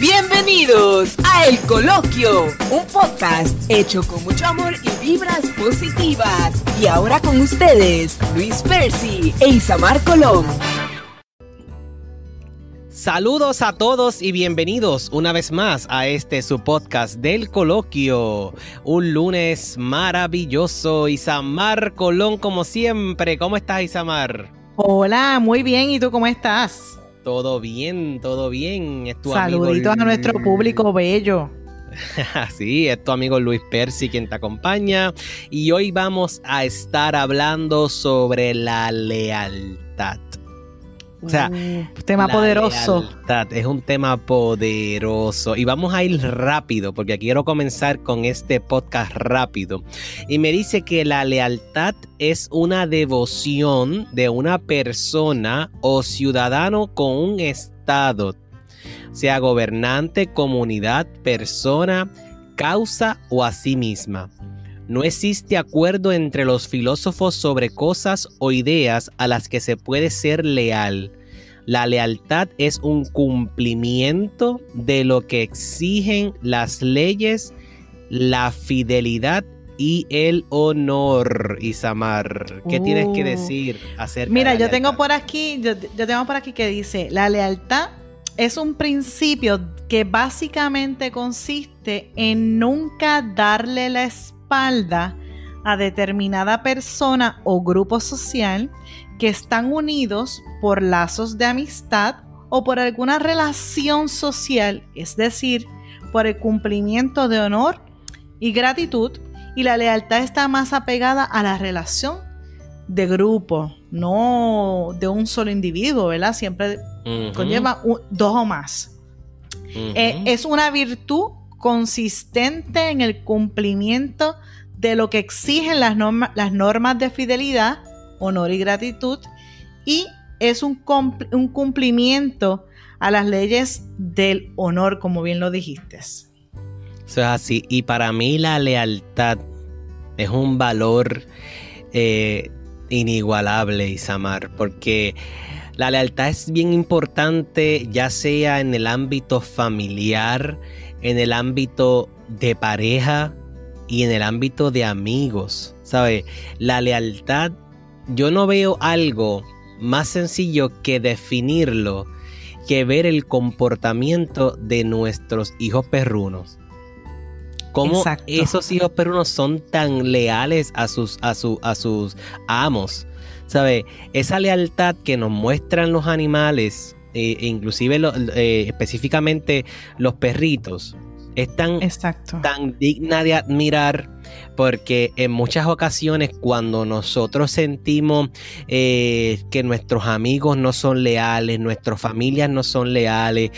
Bienvenidos a El Coloquio, un podcast hecho con mucho amor y vibras positivas. Y ahora con ustedes, Luis Percy e Isamar Colón. Saludos a todos y bienvenidos una vez más a este su podcast del coloquio. Un lunes maravilloso. Isamar Colón, como siempre. ¿Cómo estás, Isamar? Hola, muy bien. ¿Y tú cómo estás? Todo bien, todo bien. Es tu Saluditos a nuestro público bello. sí, es tu amigo Luis Percy quien te acompaña. Y hoy vamos a estar hablando sobre la lealtad. O sea, uh, tema poderoso. es un tema poderoso. Y vamos a ir rápido, porque quiero comenzar con este podcast rápido. Y me dice que la lealtad es una devoción de una persona o ciudadano con un estado, sea gobernante, comunidad, persona, causa o a sí misma. No existe acuerdo entre los filósofos sobre cosas o ideas a las que se puede ser leal. La lealtad es un cumplimiento de lo que exigen las leyes, la fidelidad y el honor, Isamar. ¿Qué tienes que uh. decir acerca Mira, de la yo tengo por aquí, yo, yo tengo por aquí que dice, la lealtad es un principio que básicamente consiste en nunca darle la espalda a determinada persona o grupo social que están unidos por lazos de amistad o por alguna relación social, es decir, por el cumplimiento de honor y gratitud, y la lealtad está más apegada a la relación de grupo, no de un solo individuo, ¿verdad? Siempre conlleva dos o más. Eh, es una virtud consistente en el cumplimiento de lo que exigen las, las normas de fidelidad, honor y gratitud, y es un, un cumplimiento a las leyes del honor, como bien lo dijiste. Eso es así. Y para mí la lealtad es un valor eh, inigualable, Isamar, porque la lealtad es bien importante, ya sea en el ámbito familiar, en el ámbito de pareja y en el ámbito de amigos. ¿Sabe? La lealtad, yo no veo algo más sencillo que definirlo que ver el comportamiento de nuestros hijos perrunos. Cómo esos hijos perrunos son tan leales a sus, a, a sus amos. ¿Sabe? Esa lealtad que nos muestran los animales eh, inclusive eh, específicamente los perritos, es tan, tan digna de admirar porque en muchas ocasiones cuando nosotros sentimos eh, que nuestros amigos no son leales, nuestras familias no son leales,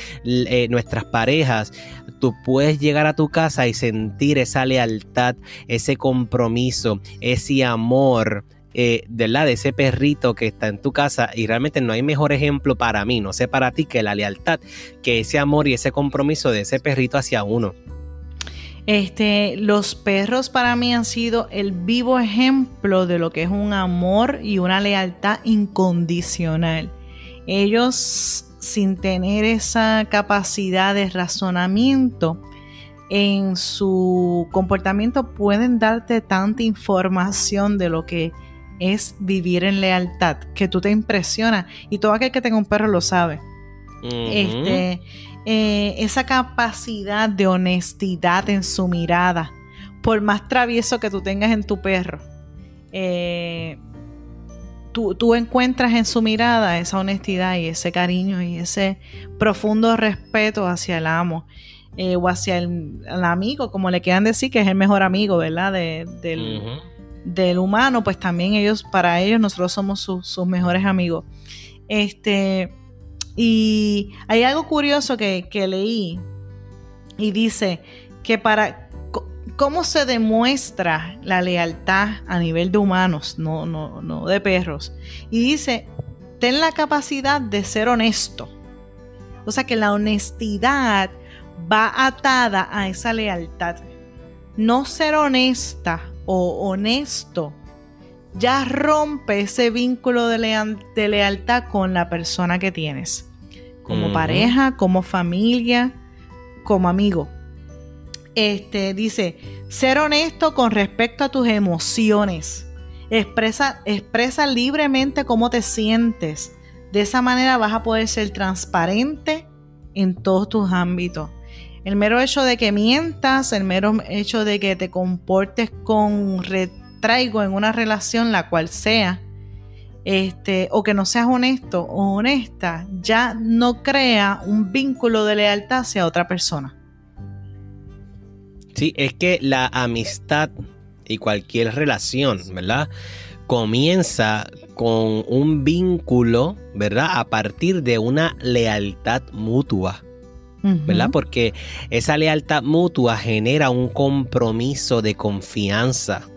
nuestras parejas, tú puedes llegar a tu casa y sentir esa lealtad, ese compromiso, ese amor eh, de, de ese perrito que está en tu casa y realmente no hay mejor ejemplo para mí, no sé para ti, que la lealtad, que ese amor y ese compromiso de ese perrito hacia uno. Este, los perros para mí han sido el vivo ejemplo de lo que es un amor y una lealtad incondicional. Ellos, sin tener esa capacidad de razonamiento, en su comportamiento pueden darte tanta información de lo que es vivir en lealtad, que tú te impresionas y todo aquel que tenga un perro lo sabe. Este, eh, esa capacidad de honestidad en su mirada, por más travieso que tú tengas en tu perro, eh, tú, encuentras en su mirada esa honestidad y ese cariño y ese profundo respeto hacia el amo. Eh, o hacia el, amigo, como le quieran decir, que es el mejor amigo, ¿verdad? De, del, del humano, pues también ellos, para ellos, nosotros somos sus mejores amigos. Este, y hay algo curioso que, leí y dice que para cómo se demuestra la lealtad a nivel de humanos, no, no, no de perros. Y dice, ten la capacidad de ser honesto. O sea que la honestidad va atada a esa lealtad. No ser honesta o honesto, ya rompe ese vínculo de, lealtad con la persona que tienes. Como pareja, como familia, como amigo. Este dice, ser honesto con respecto a tus emociones. Expresa, expresa libremente cómo te sientes. De esa manera vas a poder ser transparente en todos tus ámbitos. El mero hecho de que mientas, el mero hecho de que te comportes con retraigo en una relación, la cual sea, este, o que no seas honesto o honesta, ya no crea un vínculo de lealtad hacia otra persona. Sí, es que la amistad y cualquier relación, ¿verdad? Comienza con un vínculo, ¿verdad? A partir de una lealtad mutua. ¿Verdad? Porque esa lealtad mutua genera un compromiso de confianza.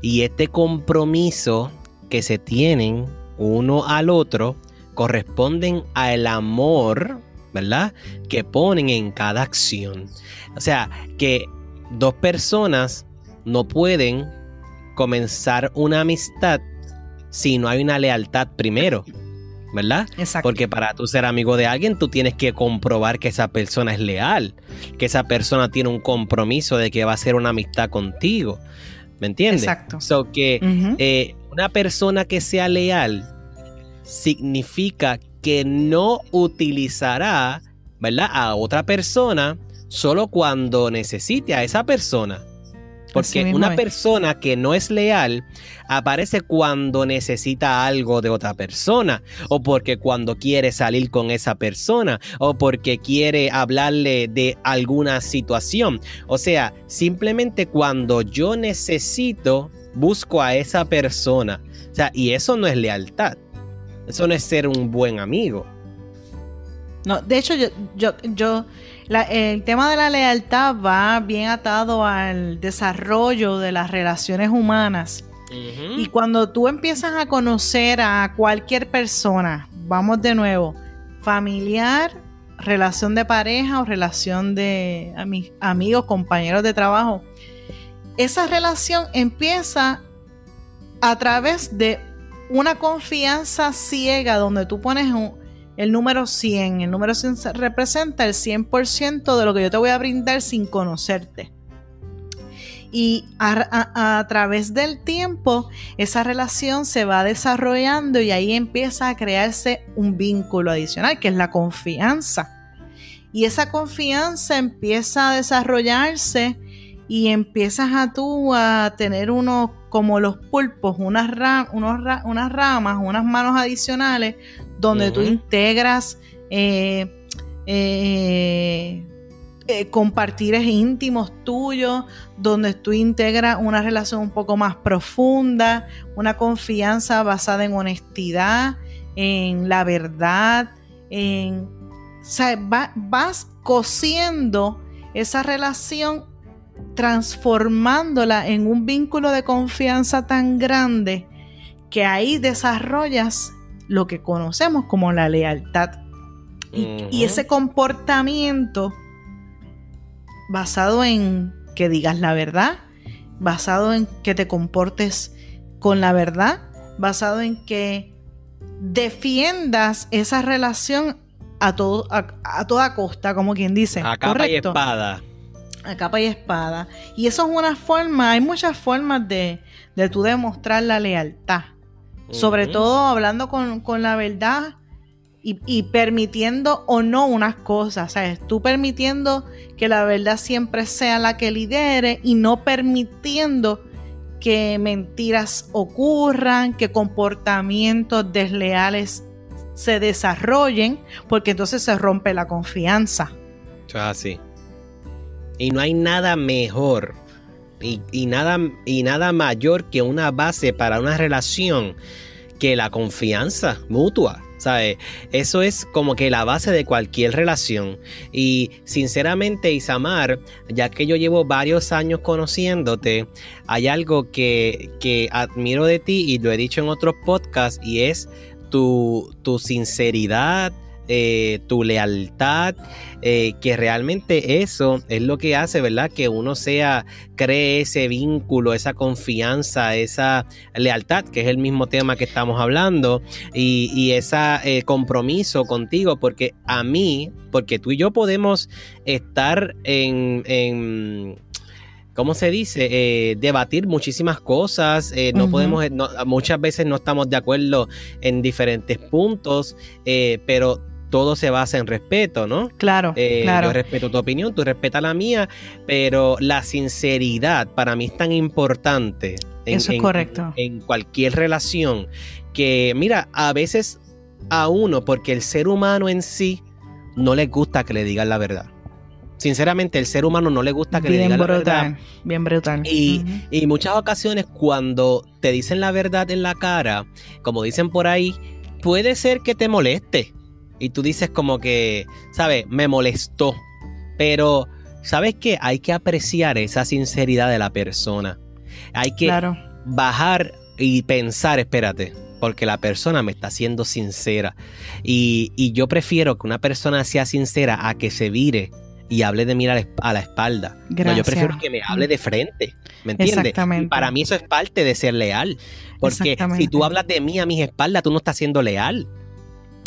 Y este compromiso que se tienen uno al otro corresponden al amor, ¿verdad? Que ponen en cada acción. O sea, que dos personas no pueden comenzar una amistad si no hay una lealtad primero. ¿Verdad? Exacto. Porque para tú ser amigo de alguien, tú tienes que comprobar que esa persona es leal, que esa persona tiene un compromiso de que va a ser una amistad contigo. ¿Me entiendes? Exacto. So que eh, una persona que sea leal significa que no utilizará, ¿verdad? A otra persona solo cuando necesite a esa persona. Porque una persona que no es leal aparece cuando necesita algo de otra persona, o porque cuando quiere salir con esa persona, o porque quiere hablarle de alguna situación. O sea, simplemente cuando yo necesito, busco a esa persona. O sea, y eso no es lealtad. Eso no es ser un buen amigo. No, de hecho, yo, yo, yo el tema de la lealtad va bien atado al desarrollo de las relaciones humanas. Y cuando tú empiezas a conocer a cualquier persona, vamos de nuevo, familiar, relación de pareja o relación de amigos, compañeros de trabajo, esa relación empieza a través de una confianza ciega donde tú pones un, el número 100. El número 100 representa el 100% de lo que yo te voy a brindar sin conocerte. Y a, través del tiempo, esa relación se va desarrollando y ahí empieza a crearse un vínculo adicional, que es la confianza. Y esa confianza empieza a desarrollarse y empiezas a tú a tener unos como los pulpos, unas, unas ramas, unas manos adicionales donde tú integras eh, eh, eh, compartires íntimos tuyos, donde tú integras una relación un poco más profunda, una confianza basada en honestidad, en la verdad, en, vas cosiendo esa relación, transformándola en un vínculo de confianza tan grande que ahí desarrollas lo que conocemos como la lealtad. Y, ese comportamiento basado en que digas la verdad, basado en que te comportes con la verdad, basado en que defiendas esa relación a, todo, a, toda costa, como quien dice. A capa y espada. A capa y espada. Y eso es una forma, hay muchas formas de, de tú demostrar la lealtad. Sobre todo hablando con, la verdad y, permitiendo o no unas cosas. ¿Sabes? Tú permitiendo que la verdad siempre sea la que lidere y no permitiendo que mentiras ocurran, que comportamientos desleales se desarrollen, porque entonces se rompe la confianza. Así. Y no hay nada mejor y, nada, y nada mayor que una base para una relación que la confianza mutua. ¿sabes? Eso es como que la base de cualquier relación. Y sinceramente, Isamar, ya que yo llevo varios años conociéndote, hay algo que, que admiro de ti y lo he dicho en otros podcasts y es tu, tu sinceridad, eh, tu lealtad, eh, que realmente eso es lo que hace, ¿verdad? Que uno sea, cree ese vínculo, esa confianza, esa lealtad, que es el mismo tema que estamos hablando, y, ese compromiso contigo, porque a mí, porque tú y yo podemos estar en ¿cómo se dice? Eh, debatir muchísimas cosas. Eh, no podemos, muchas veces no estamos de acuerdo en diferentes puntos, eh, pero todo se basa en respeto, ¿no? Claro, claro. Yo respeto tu opinión, tú respetas la mía, pero la sinceridad para mí es tan importante. Eso es correcto. En cualquier relación que, mira, a veces a uno, porque el ser humano en sí no le gusta que le digan la verdad. Sinceramente, el ser humano no le gusta que le digan la verdad. Bien brutal. Y, y muchas ocasiones cuando te dicen la verdad en la cara, como dicen por ahí, puede ser que te moleste. Y tú dices como que, ¿sabes? Me molestó. Pero, ¿sabes qué? Hay que apreciar esa sinceridad de la persona. Hay que bajar y pensar, espérate, porque la persona me está siendo sincera. Y, y, yo prefiero que una persona sea sincera a que se vire y hable de mí a la, espalda. yo prefiero que me hable de frente. ¿Me entiendes? Y para mí eso es parte de ser leal. Porque si tú hablas de mí a mis espaldas, tú no estás siendo leal.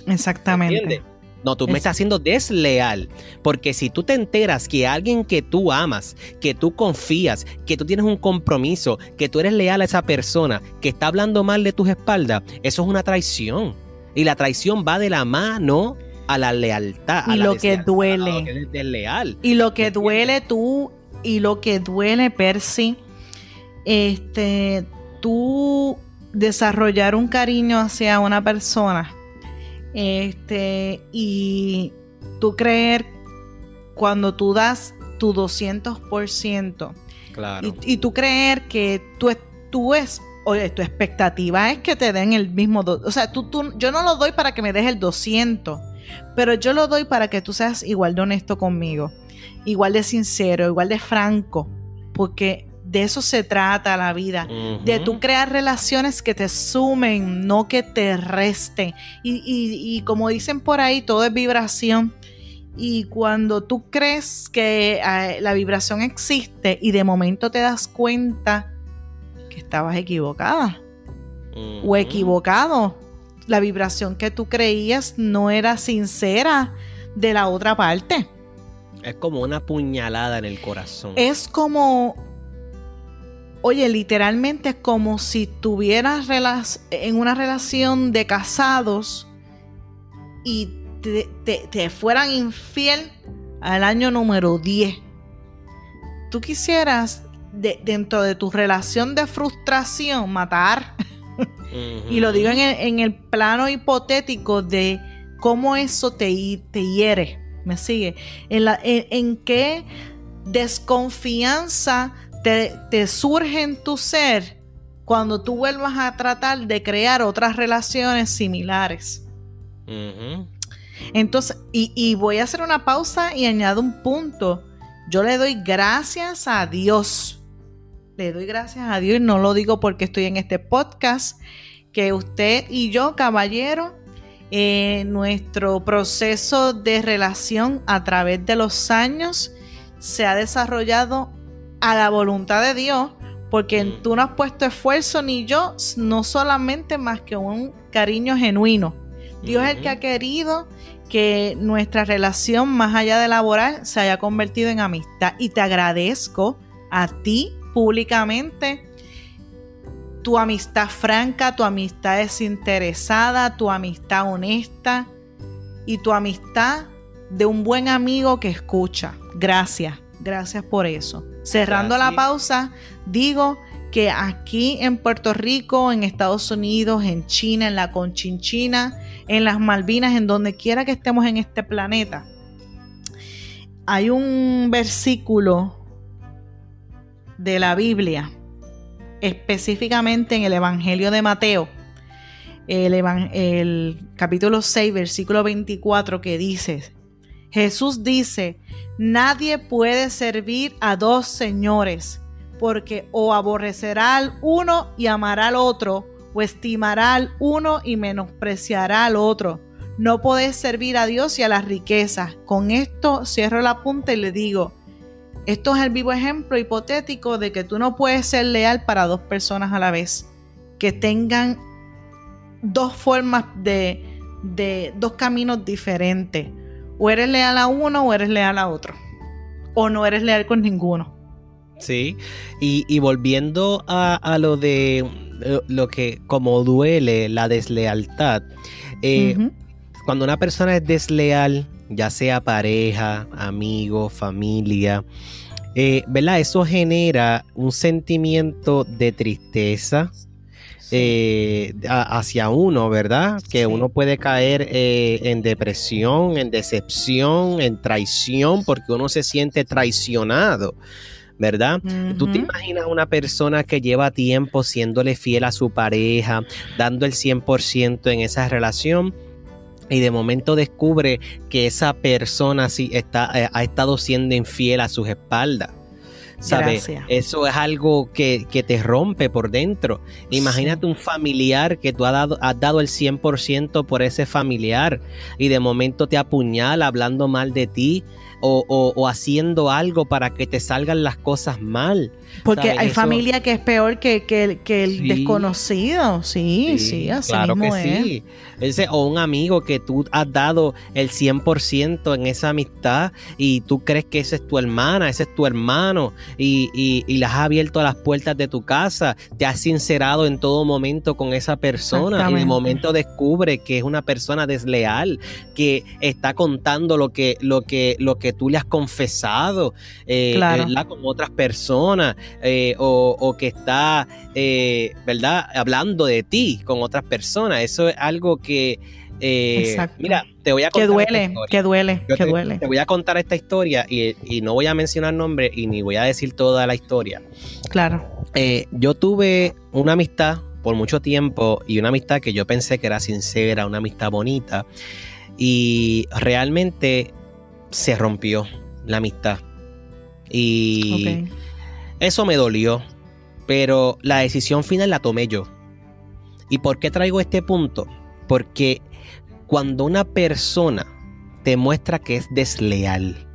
Exactamente. No, tú me estás haciendo desleal. Porque si tú te enteras que alguien que tú amas, que tú confías, que tú tienes un compromiso, que tú eres leal a esa persona, que está hablando mal de tus espaldas, eso es una traición. Y la traición va de la mano a la lealtad. Y lo que duele. Y lo que duele tú, y lo que duele, Percy, este, tú desarrollar un cariño hacia una persona, este, y tú creer cuando tú das tu 200%, claro. y, y tú creer que tú, tú es oye, tu expectativa es que te den el mismo, o sea, tú, tú, yo no lo doy para que me des el 200, pero yo lo doy para que tú seas igual de honesto conmigo, igual de sincero, igual de franco, porque de eso se trata la vida, de tú crear relaciones que te sumen, no que te resten. Y, como dicen por ahí, todo es vibración. Y cuando tú crees que eh, la vibración existe y de momento te das cuenta que estabas equivocada o equivocado, la vibración que tú creías no era sincera de la otra parte. Es como una puñalada en el corazón. Es como, oye, literalmente es como si tuvieras en una relación de casados y te, fueran infiel al año número 10. Tú quisieras, dentro de tu relación de frustración, matar y lo digo en el, plano hipotético de cómo eso te, te hiere. ¿Me sigue? En, en, qué desconfianza te, surge en tu ser cuando tú vuelvas a tratar de crear otras relaciones similares. Entonces, y, y, voy a hacer una pausa y añado un punto. Yo le doy gracias a Dios le doy gracias a Dios y no lo digo porque estoy en este podcast, que usted y yo, caballero, eh, nuestro proceso de relación a través de los años se ha desarrollado a la voluntad de Dios, porque mm. tú no has puesto esfuerzo ni yo, no solamente más que un cariño genuino. Dios es el que ha querido que nuestra relación, más allá de laboral, se haya convertido en amistad. Y te agradezco a ti públicamente tu amistad franca, tu amistad desinteresada, tu amistad honesta y tu amistad de un buen amigo que escucha. Gracias, gracias por eso. Cerrando la pausa, digo que aquí en Puerto Rico, en Estados Unidos, en China, en la Conchinchina, en las Malvinas, en donde quiera que estemos en este planeta, hay un versículo de la Biblia, específicamente en el Evangelio de Mateo, el, el, capítulo 6, versículo 24, que dice, Jesús dice, nadie puede servir a dos señores, porque o aborrecerá al uno y amará al otro, o estimará al uno y menospreciará al otro. no podés servir a Dios y a las riquezas. Con esto cierro la punta y le digo, esto es el vivo ejemplo hipotético de que tú no puedes ser leal para dos personas a la vez, que tengan dos formas de, de dos caminos diferentes. O eres leal a uno o eres leal a otro. O no eres leal con ninguno. Sí, y, volviendo a, lo de eh, lo que como duele la deslealtad, eh, cuando una persona es desleal, ya sea pareja, amigo, familia, eh, ¿verdad? Eso genera un sentimiento de tristeza, eh, hacia uno, ¿verdad? Que uno puede caer eh, en depresión, en decepción, en traición, porque uno se siente traicionado. ¿verdad? Tú te imaginas una persona que lleva tiempo siéndole fiel a su pareja, dando el 100% en esa relación y de momento descubre que esa persona sí está, eh, ha estado siendo infiel a sus espaldas. ¿Sabes? Eso es algo que, te rompe por dentro. Imagínate un familiar que tú has dado, has dado el 100% por ese familiar y de momento te apuñala hablando mal de ti o, haciendo algo para que te salgan las cosas mal. Porque hay familia que es peor que, el desconocido, sí, sí, así claro mismo que sí. Ese, o un amigo que tú has dado el 100% en esa amistad y tú crees que esa es tu hermana, ese es tu hermano y, y, y has abierto las puertas de tu casa, te has sincerado en todo momento con esa persona. Y de momento descubre que es una persona desleal, que está contando lo que, lo que, lo que tú le has confesado eh, con otras personas eh, o, que está, eh, ¿verdad? Hablando de ti con otras personas. Eso es algo que... mira, te voy a contar. Que duele, que duele, que duele. Te voy a contar esta historia y, y, no voy a mencionar nombre y ni voy a decir toda la historia. Claro. yo tuve una amistad por mucho tiempo y una amistad que yo pensé que era sincera, una amistad bonita. Y realmente se rompió la amistad. Y eso me dolió, pero la decisión final la tomé yo. ¿Y por qué traigo este punto? Porque cuando una persona te muestra que es desleal,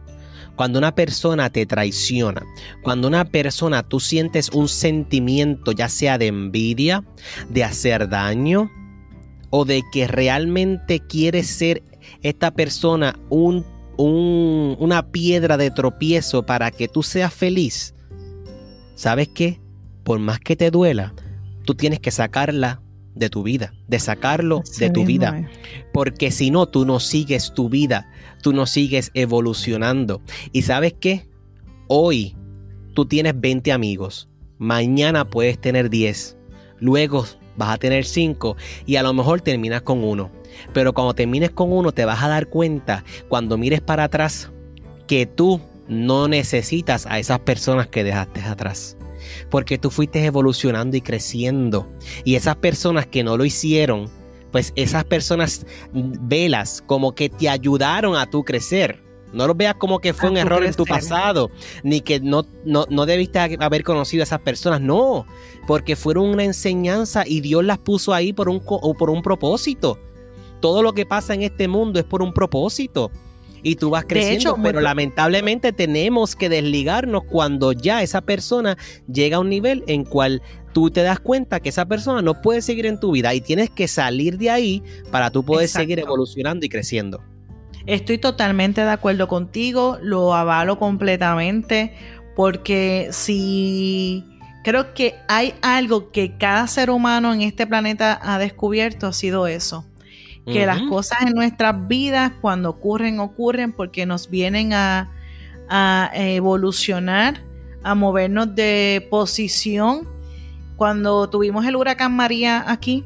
cuando una persona te traiciona, cuando una persona tú sientes un sentimiento ya sea de envidia, de hacer daño o de que realmente quiere ser esta persona un una piedra de tropiezo para que tú seas feliz, ¿sabes qué? Por más que te duela, tú tienes que sacarla de tu vida, de sacarlo de tu vida. Porque si no, tú no sigues tu vida, tú no sigues evolucionando. ¿Y sabes qué? Hoy tú tienes 20 amigos, mañana puedes tener 10, luego vas a tener 5 y a lo mejor terminas con uno. Pero cuando termines con uno te vas a dar cuenta, cuando mires para atrás, que tú no necesitas a esas personas que dejaste atrás. Porque tú fuiste evolucionando y creciendo. Y esas personas que no lo hicieron, pues esas personas velas como que te ayudaron a tú crecer. No lo veas como que fue un error en tu pasado, ni que no, no, no, debiste haber conocido a esas personas. No, porque fueron una enseñanza y Dios las puso ahí por un, por un propósito todo lo que pasa en este mundo es por un propósito. Y tú vas creciendo, pero lamentablemente tenemos que desligarnos cuando ya esa persona llega a un nivel en cual tú te das cuenta que esa persona no puede seguir en tu vida y tienes que salir de ahí para tú poder seguir evolucionando y creciendo. Estoy totalmente de acuerdo contigo, lo avalo completamente, porque si creo que hay algo que cada ser humano en este planeta ha descubierto, ha sido eso que las cosas en nuestras vidas cuando ocurren, ocurren porque nos vienen a, evolucionar, a movernos de posición. Cuando tuvimos el huracán María aquí,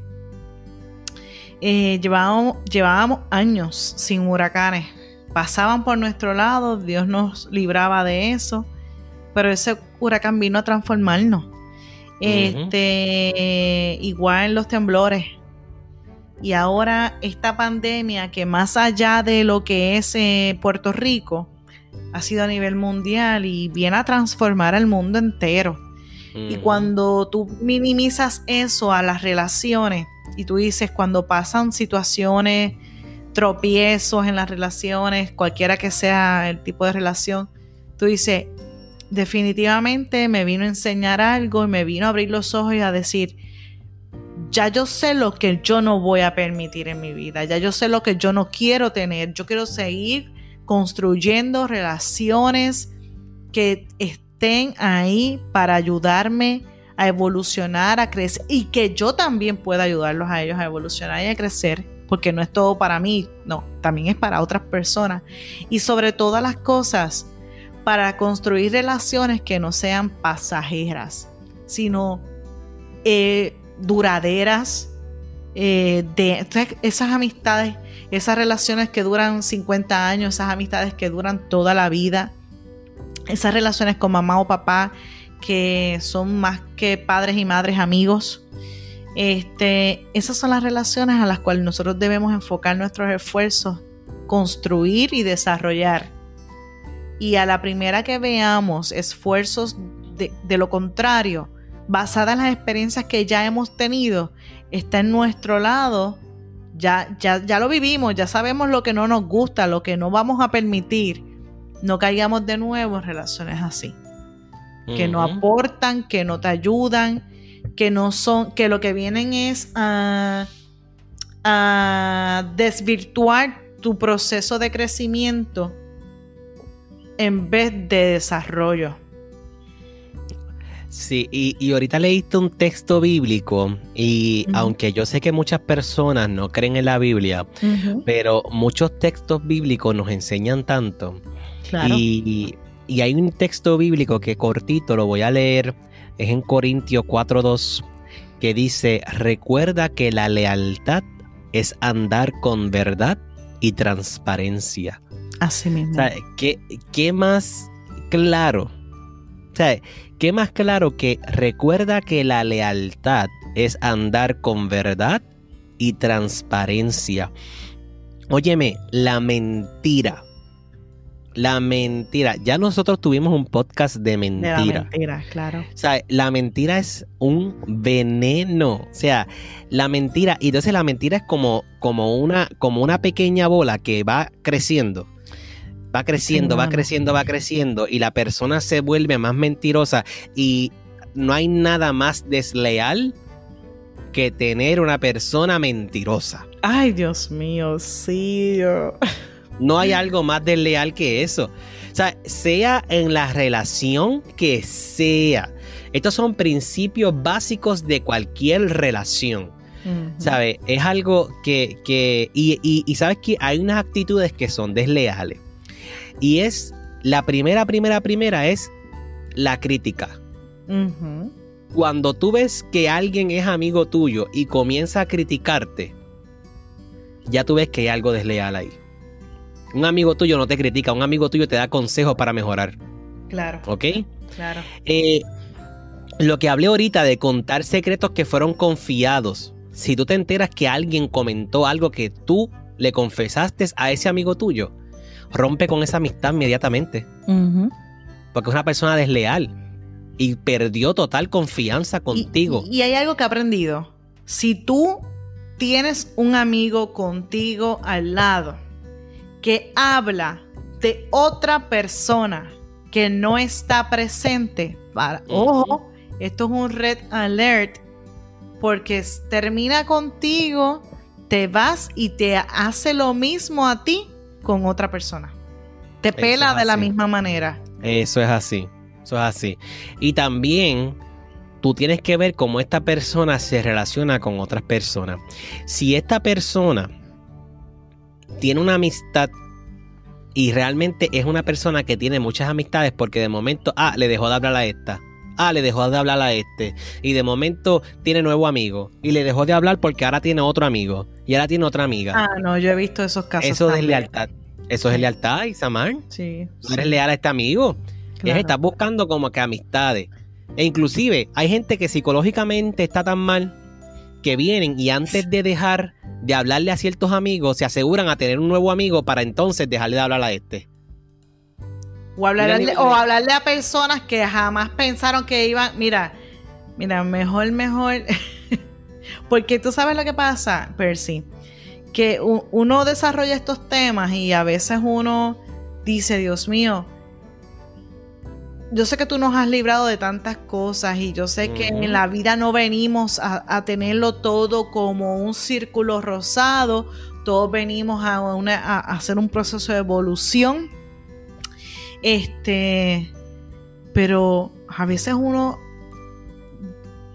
eh, llevábamos, llevábamos años sin huracanes. Pasaban por nuestro lado, Dios nos libraba de eso, pero ese huracán vino a transformarnos. Este, igual los temblores, y ahora esta pandemia que más allá de lo que es eh, Puerto Rico, ha sido a nivel mundial y viene a transformar al mundo entero. Y cuando tú minimizas eso a las relaciones y tú dices, cuando pasan situaciones tropiezos en las relaciones, cualquiera que sea el tipo de relación, tú dices, definitivamente me vino a enseñar algo y me vino a abrir los ojos y a decir, ya yo sé lo que yo no voy a permitir en mi vida, ya yo sé lo que yo no quiero tener, yo quiero seguir construyendo relaciones que estén ahí para ayudarme a evolucionar, a crecer y que yo también pueda ayudarlos a ellos a evolucionar y a crecer, porque no es todo para mí, no, también es para otras personas. Y sobre todas las cosas, para construir relaciones que no sean pasajeras, sino eh, duraderas, eh, de esas amistades, esas relaciones que duran 50 años, esas amistades que duran toda la vida, esas relaciones con mamá o papá que son más que padres y madres amigos. Este, esas son las relaciones a las cuales nosotros debemos enfocar nuestros esfuerzos, construir y desarrollar. Y a la primera que veamos esfuerzos de, de lo contrario, basadas en las experiencias que ya hemos tenido, está en nuestro lado, ya, ya, ya lo vivimos, ya sabemos lo que no nos gusta, lo que no vamos a permitir, no caigamos de nuevo en relaciones así que no aportan, que no te ayudan, que no son, que lo que vienen es a, desvirtuar tu proceso de crecimiento en vez de desarrollo. Sí, y, ahorita leíste un texto bíblico y aunque yo sé que muchas personas no creen en la Biblia, pero muchos textos bíblicos nos enseñan tanto. Claro. Y, y hay un texto bíblico que cortito lo voy a leer, es en Corintios 4.2, que dice, recuerda que la lealtad es andar con verdad y transparencia. Así mismo. ¿qué, ¿Qué más claro? O sea, ¿qué más claro que recuerda que la lealtad es andar con verdad y transparencia? Óyeme, la mentira la mentira. Ya nosotros tuvimos un podcast de mentira. la mentira, claro. O sea, la mentira es un veneno. O sea, la mentira. Y entonces la mentira es como, como, una, como una pequeña bola que va creciendo. Va creciendo, va creciendo, va creciendo. Y la persona se vuelve más mentirosa. Y no hay nada más desleal que tener una persona mentirosa. Ay, Dios mío, sí. No hay algo más desleal que eso. O sea, sea en la relación que sea. Estos son principios básicos de cualquier relación. ¿Sabes? Es algo que, que y, sabes que hay unas actitudes que son desleales. Y es, la primera, primera, primera es la crítica. Cuando tú ves que alguien es amigo tuyo y comienza a criticarte, ya tú ves que hay algo desleal ahí. Un amigo tuyo no te critica, un amigo tuyo te da consejos para mejorar. Claro. ¿Ok? Claro. Eh, lo que hablé ahorita de contar secretos que fueron confiados. Si tú te enteras que alguien comentó algo que tú le confesaste a ese amigo tuyo, rompe con esa amistad inmediatamente. Porque es una persona desleal y perdió total confianza contigo. y, hay algo que he aprendido. Si tú tienes un amigo contigo al lado que habla de otra persona que no está presente, para, ojo, esto es un red alert, porque termina contigo, te vas y te hace lo mismo a ti con otra persona. Te pela de la misma manera. Eso es así, eso es así. Y también tú tienes que ver cómo esta persona se relaciona con otras personas. Si esta persona tiene una amistad y realmente es una persona que tiene muchas amistades porque de momento, ah, le dejó de hablar a esta. Ah, le dejó de hablar a este. Y de momento tiene nuevo amigo. Y le dejó de hablar porque ahora tiene otro amigo. Y ahora tiene otra amiga. Ah, no, yo he visto esos casos. Eso es lealtad. Eso es lealtad, Isamar. Sí. Eres leal a este amigo. Claro. Estás buscando como que amistades. E inclusive hay gente que psicológicamente está tan mal que vienen y antes de dejar de hablarle a ciertos amigos, se aseguran a tener un nuevo amigo para entonces dejarle de hablar a este. O hablarle, o hablarle a personas que jamás pensaron que iban. Mira, mira, mejor, mejor. Porque tú sabes lo que pasa, Percy. que uno desarrolla estos temas y a veces uno dice, Dios mío, yo sé que tú nos has librado de tantas cosas y yo sé que en la vida no venimos a, tenerlo todo como un círculo rosado, todos venimos a, a, hacer un proceso de evolución. Este, pero a veces uno,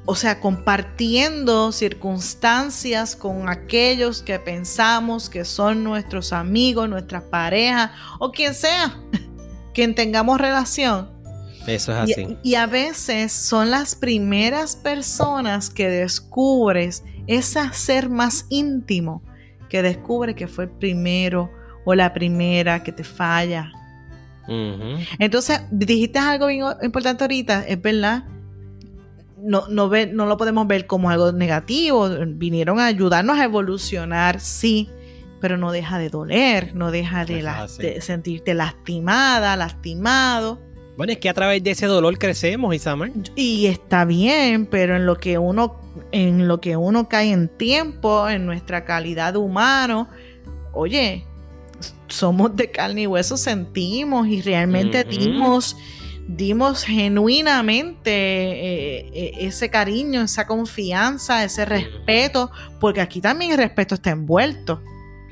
o sea, compartiendo circunstancias con aquellos que pensamos que son nuestros amigos, nuestras parejas o quien sea, quien tengamos relación eso es así. Y, a veces son las primeras personas que descubres ese ser más íntimo, que descubre que fue el primero o la primera que te falla. Entonces, dijiste algo bien importante ahorita, es verdad. No, no, no lo podemos ver como algo negativo. Vinieron a ayudarnos a evolucionar, sí, pero no deja de doler, no deja de sentirte lastimada, lastimado. Bueno, es que a través de ese dolor crecemos, Isamar. Y está bien, pero en lo que uno, en lo que uno cae en tiempo, en nuestra calidad de humano, oye, somos de carne y hueso, sentimos y realmente dimos, dimos genuinamente eh, eh, ese cariño, esa confianza, ese respeto, porque aquí también el respeto está envuelto.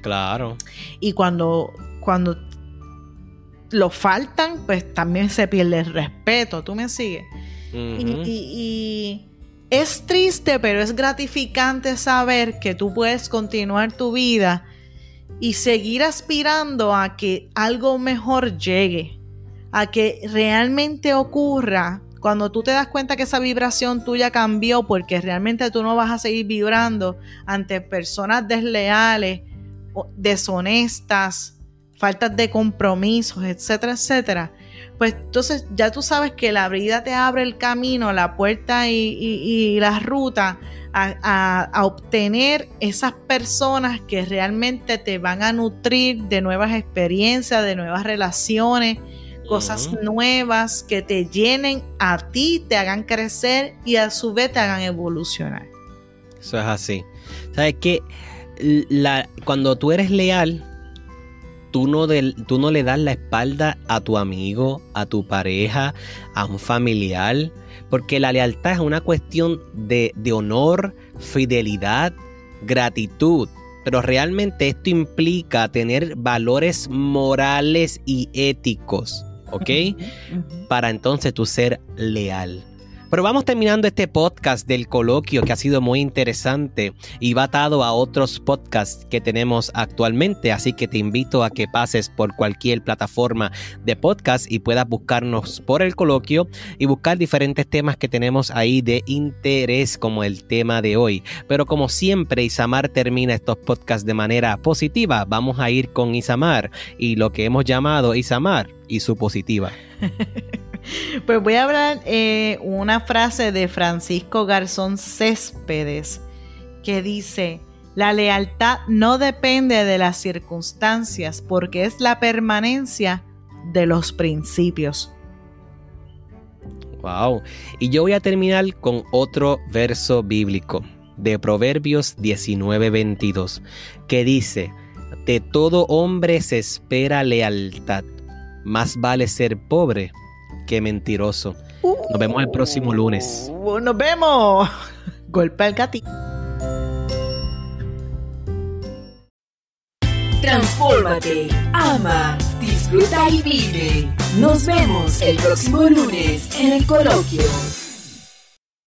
Claro. Y cuando, cuando lo faltan, pues también se pierde el respeto. ¿Tú me sigues? y, es triste, pero es gratificante saber que tú puedes continuar tu vida y seguir aspirando a que algo mejor llegue, a que realmente ocurra. Cuando tú te das cuenta que esa vibración tuya cambió porque realmente tú no vas a seguir vibrando ante personas desleales, deshonestas, faltas de compromisos, etcétera, etcétera, pues entonces ya tú sabes que la vida te abre el camino, la puerta y, la ruta a, obtener esas personas que realmente te van a nutrir de nuevas experiencias, de nuevas relaciones, cosas nuevas que te llenen a ti, te hagan crecer y a su vez te hagan evolucionar. Eso es así. ¿Sabes? La, cuando tú eres leal, tú no, tú no le das la espalda a tu amigo, a tu pareja, a un familiar, porque la lealtad es una cuestión de, de honor, fidelidad, gratitud. Pero realmente esto implica tener valores morales y éticos, ¿ok? Para entonces tú ser leal. Pero vamos terminando este podcast del coloquio que ha sido muy interesante y va atado a otros podcasts que tenemos actualmente. Así que te invito a que pases por cualquier plataforma de podcast y puedas buscarnos por el coloquio y buscar diferentes temas que tenemos ahí de interés como el tema de hoy. Pero como siempre, Isamar termina estos podcasts de manera positiva. Vamos a ir con Isamar y lo que hemos llamado Isamar y su positiva. Pues voy a hablar eh, una frase de Francisco Garzón Céspedes que dice, la lealtad no depende de las circunstancias porque es la permanencia de los principios. Wow. Y yo voy a terminar con otro verso bíblico de Proverbios 19:22 que dice, de todo hombre se espera lealtad, más vale ser pobre qué mentiroso. Nos vemos el próximo lunes. Uh, nos vemos. Golpe al gatito. Transfórmate, ama, disfruta y vive. Nos vemos el próximo lunes en el coloquio.